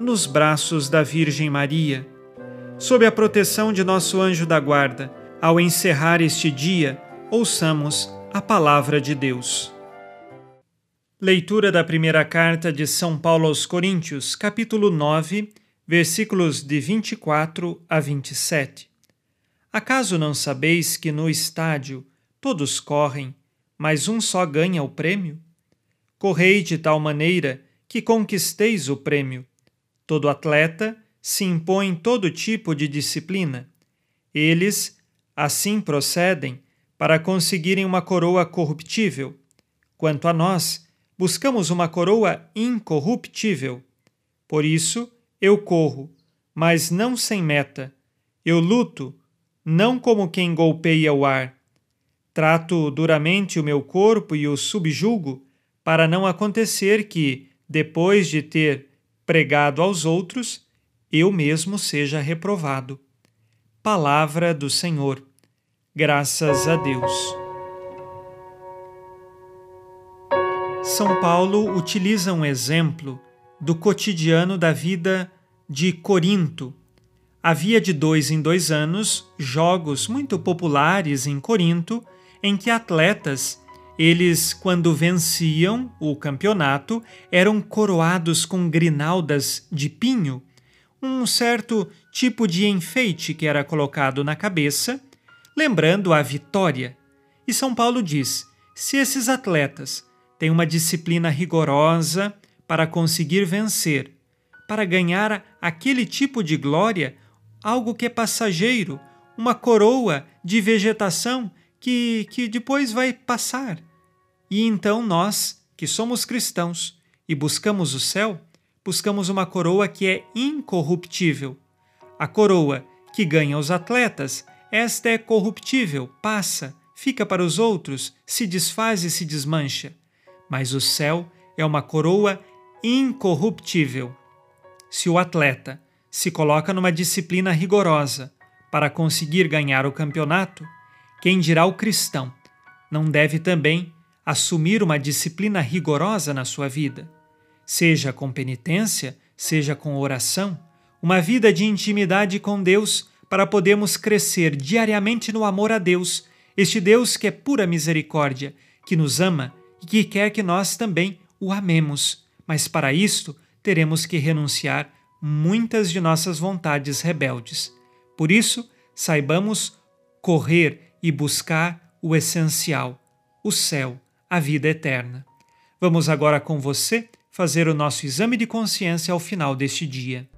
nos braços da Virgem Maria. Sob a proteção de nosso anjo da guarda, ao encerrar este dia, ouçamos a palavra de Deus. Leitura da primeira carta de São Paulo aos Coríntios, capítulo 9, versículos de 24 a 27. Acaso não sabeis que no estádio todos correm, mas um só ganha o prêmio? Correi de tal maneira que conquisteis o prêmio. Todo atleta se impõe todo tipo de disciplina. Eles, assim, procedem para conseguirem uma coroa corruptível. Quanto a nós, buscamos uma coroa incorruptível. Por isso, eu corro, mas não sem meta. Eu luto, não como quem golpeia o ar. Trato duramente o meu corpo e o subjugo, para não acontecer que, depois de ter pregado aos outros, eu mesmo seja reprovado. Palavra do Senhor. Graças a Deus. São Paulo utiliza um exemplo do cotidiano da vida de Corinto. Havia de dois em dois anos jogos muito populares em Corinto em que atletas eles, quando venciam o campeonato, eram coroados com grinaldas de pinho, um certo tipo de enfeite que era colocado na cabeça, lembrando a vitória. E São Paulo diz: se esses atletas têm uma disciplina rigorosa para conseguir vencer, para ganhar aquele tipo de glória, algo que é passageiro, uma coroa de vegetação que, que depois vai passar. E então nós, que somos cristãos e buscamos o céu, buscamos uma coroa que é incorruptível. A coroa que ganha os atletas, esta é corruptível, passa, fica para os outros, se desfaz e se desmancha. Mas o céu é uma coroa incorruptível. Se o atleta se coloca numa disciplina rigorosa para conseguir ganhar o campeonato, quem dirá o cristão não deve também assumir uma disciplina rigorosa na sua vida, seja com penitência, seja com oração, uma vida de intimidade com Deus para podermos crescer diariamente no amor a Deus, este Deus que é pura misericórdia, que nos ama e que quer que nós também o amemos. Mas para isto teremos que renunciar muitas de nossas vontades rebeldes. Por isso, saibamos correr e buscar o essencial, o céu, a vida eterna. Vamos agora com você fazer o nosso exame de consciência ao final deste dia.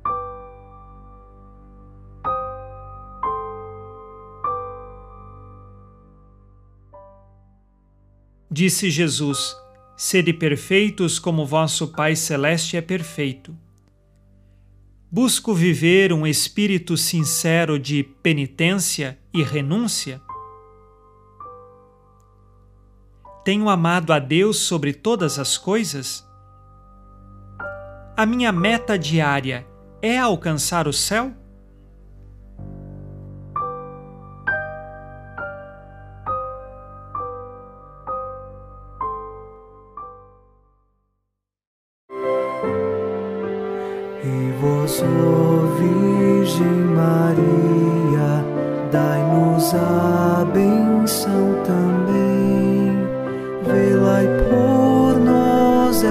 Disse Jesus: Sede perfeitos como vosso Pai Celeste é perfeito. Busco viver um espírito sincero de penitência e renúncia Tenho amado a Deus sobre todas as coisas? A minha meta diária é alcançar o céu? E vós, oh Virgem Maria, dai-nos a